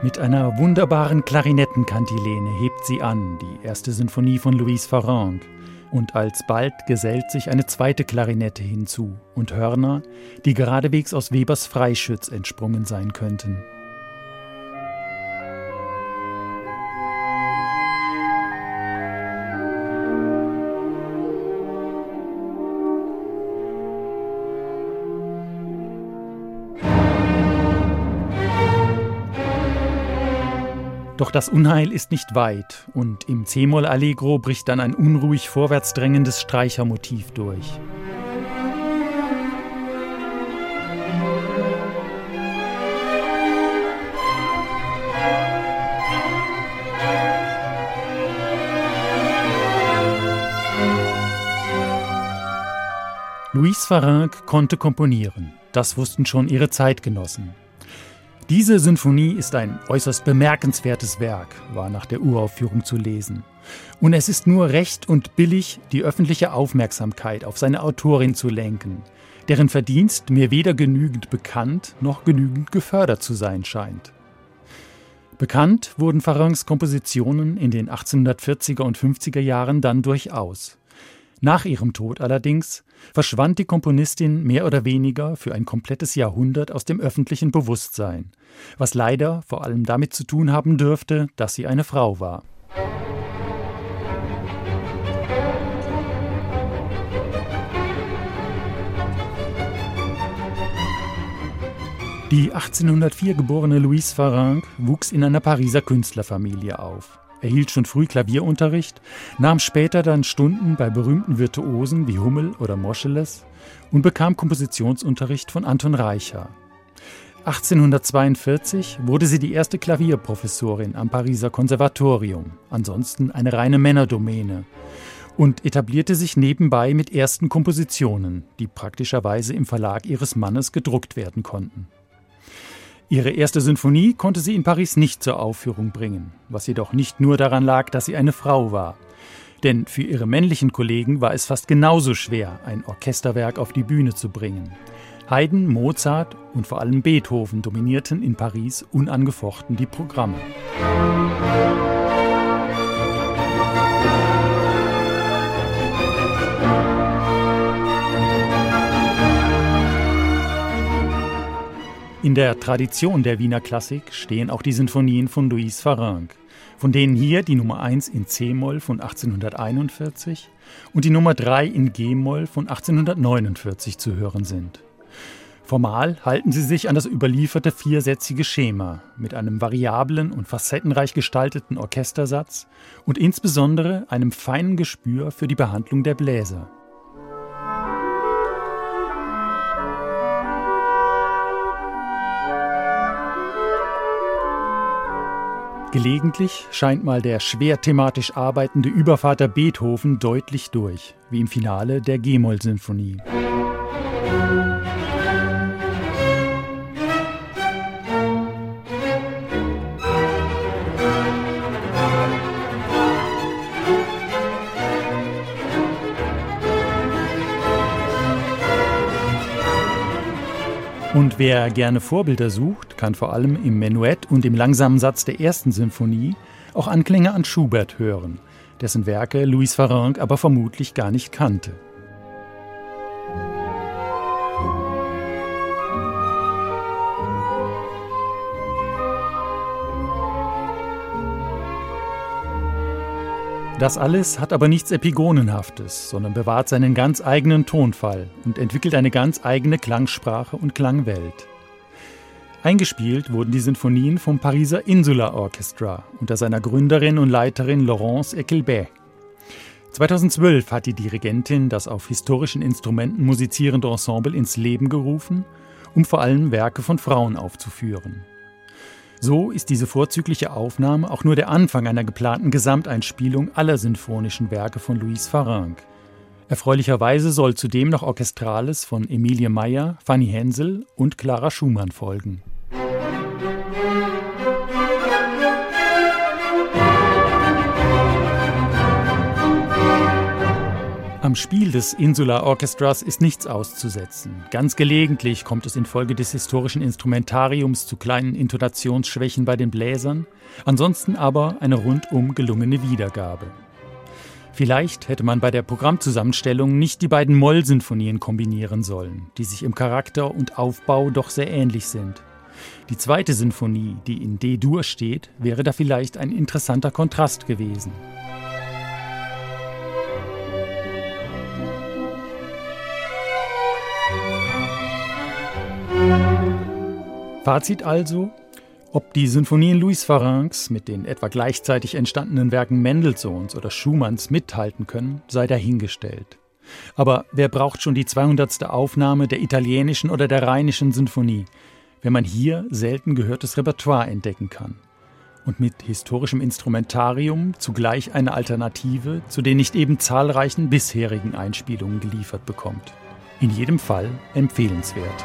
Mit einer wunderbaren Klarinettenkantilene hebt sie an, die erste Sinfonie von Louise Farrenc. Und alsbald gesellt sich eine zweite Klarinette hinzu und Hörner, die geradewegs aus Webers Freischütz entsprungen sein könnten. Doch das Unheil ist nicht weit und im C-Moll Allegro bricht dann ein unruhig vorwärts drängendes Streichermotiv durch. Louise Farrenc konnte komponieren. Das wussten schon ihre Zeitgenossen. Diese Sinfonie ist ein äußerst bemerkenswertes Werk, war nach der Uraufführung zu lesen. Und es ist nur recht und billig, die öffentliche Aufmerksamkeit auf seine Autorin zu lenken, deren Verdienst mir weder genügend bekannt noch genügend gefördert zu sein scheint. Bekannt wurden Farrancs Kompositionen in den 1840er und 50er Jahren dann durchaus. Nach ihrem Tod allerdings verschwand die Komponistin mehr oder weniger für ein komplettes Jahrhundert aus dem öffentlichen Bewusstsein, was leider vor allem damit zu tun haben dürfte, dass sie eine Frau war. Die 1804 geborene Louise Farrenc wuchs in einer Pariser Künstlerfamilie auf erhielt schon früh Klavierunterricht, nahm später dann Stunden bei berühmten Virtuosen wie Hummel oder Moscheles und bekam Kompositionsunterricht von Anton Reicher. 1842 wurde sie die erste Klavierprofessorin am Pariser Konservatorium, ansonsten eine reine Männerdomäne, und etablierte sich nebenbei mit ersten Kompositionen, die praktischerweise im Verlag ihres Mannes gedruckt werden konnten. Ihre erste Sinfonie konnte sie in Paris nicht zur Aufführung bringen, was jedoch nicht nur daran lag, dass sie eine Frau war. Denn für ihre männlichen Kollegen war es fast genauso schwer, ein Orchesterwerk auf die Bühne zu bringen. Haydn, Mozart und vor allem Beethoven dominierten in Paris unangefochten die Programme. In der Tradition der Wiener Klassik stehen auch die Sinfonien von Louise Farrenc, von denen hier die Nummer 1 in C-Moll von 1841 und die Nummer 3 in G-Moll von 1849 zu hören sind. Formal halten sie sich an das überlieferte viersätzige Schema mit einem variablen und facettenreich gestalteten Orchestersatz und insbesondere einem feinen Gespür für die Behandlung der Bläser. Gelegentlich scheint mal der schwer thematisch arbeitende Übervater Beethoven deutlich durch, wie im Finale der G-Moll-Sinfonie. Und wer gerne Vorbilder sucht, kann vor allem im Menuett und im langsamen Satz der ersten Sinfonie auch Anklänge an Schubert hören, dessen Werke Louis Farrenc aber vermutlich gar nicht kannte. Das alles hat aber nichts Epigonenhaftes, sondern bewahrt seinen ganz eigenen Tonfall und entwickelt eine ganz eigene Klangsprache und Klangwelt. Eingespielt wurden die Sinfonien vom Pariser Insula Orchestra unter seiner Gründerin und Leiterin Laurence Equilbet. 2012 hat die Dirigentin das auf historischen Instrumenten musizierende Ensemble ins Leben gerufen, um vor allem Werke von Frauen aufzuführen. So ist diese vorzügliche Aufnahme auch nur der Anfang einer geplanten Gesamteinspielung aller sinfonischen Werke von Louise Farrenc. Erfreulicherweise soll zudem noch Orchestrales von Emilie Meyer, Fanny Hensel und Clara Schumann folgen. Am Spiel des Insular Orchestras ist nichts auszusetzen. Ganz gelegentlich kommt es infolge des historischen Instrumentariums zu kleinen Intonationsschwächen bei den Bläsern, ansonsten aber eine rundum gelungene Wiedergabe. Vielleicht hätte man bei der Programmzusammenstellung nicht die beiden Moll-Sinfonien kombinieren sollen, die sich im Charakter und Aufbau doch sehr ähnlich sind. Die zweite Sinfonie, die in D-Dur steht, wäre da vielleicht ein interessanter Kontrast gewesen. Fazit also, ob die Sinfonien Louis Farrencs mit den etwa gleichzeitig entstandenen Werken Mendelssohns oder Schumanns mithalten können, sei dahingestellt. Aber wer braucht schon die 200. Aufnahme der italienischen oder der rheinischen Sinfonie, wenn man hier selten gehörtes Repertoire entdecken kann? Und mit historischem Instrumentarium zugleich eine Alternative zu den nicht eben zahlreichen bisherigen Einspielungen geliefert bekommt. In jedem Fall empfehlenswert.